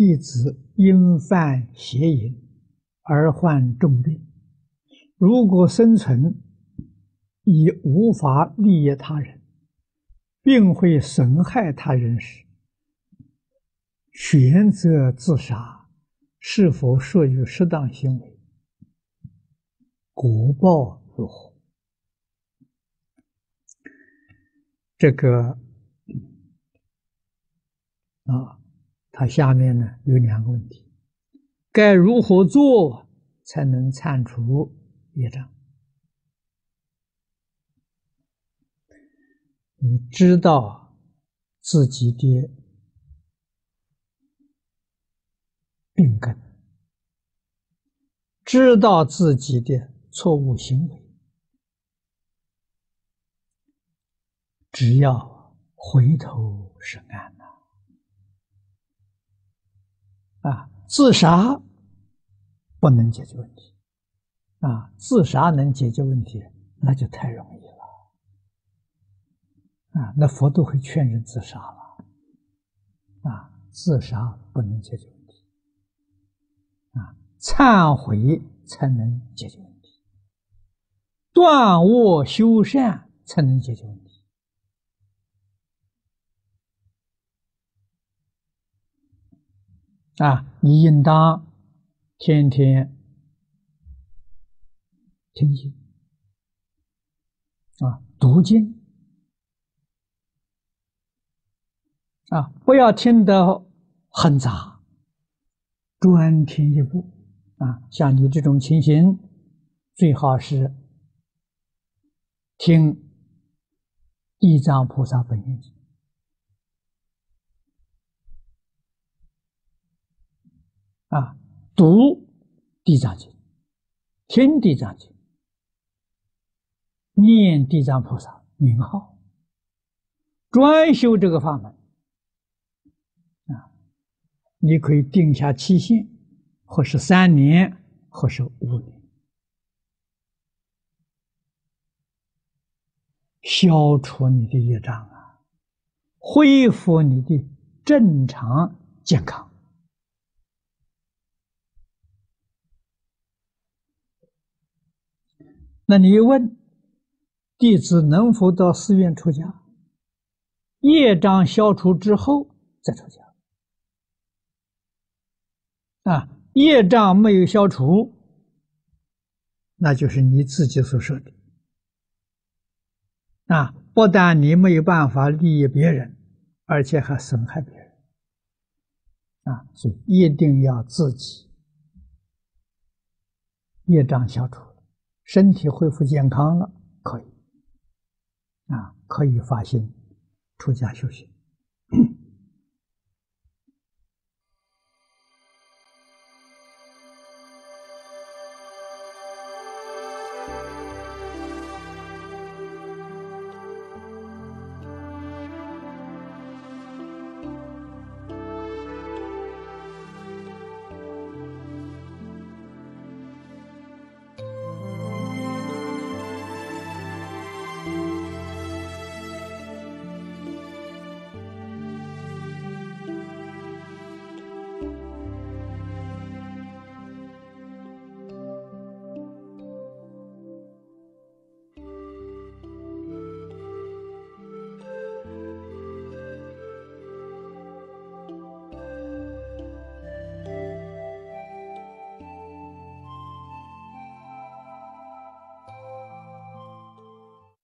弟子因犯邪淫而患重病，如果生存已无法利益他人，并会损害他人时，选择自杀，是否属于适当行为？果报如何？这个啊。它下面呢有两个问题，该如何做才能铲除业障？你知道自己的病根，知道自己的错误行为，只要回头是岸。啊，自杀不能解决问题，啊，自杀能解决问题，那就太容易了，啊，那佛都会劝人自杀了，啊，自杀不能解决问题，啊，忏悔才能解决问题，断恶修善才能解决问题。啊，你应当天天听经啊，读经啊，不要听得很杂，专听一部啊。像你这种情形，最好是听《地藏菩萨本愿经》。啊，读地藏经，听地藏经，念地藏菩萨名号，专修这个法门。啊，你可以定下期限，或是三年，或是五年，消除你的业障啊，恢复你的正常健康。那你一问弟子能否到寺院出家？业障消除之后再出家。啊，业障没有消除，那就是你自己所说的。啊，不但你没有办法利益别人，而且还损害别人。啊，所以一定要自己业障消除。身体恢复健康了，可以，啊，可以发心出家修行。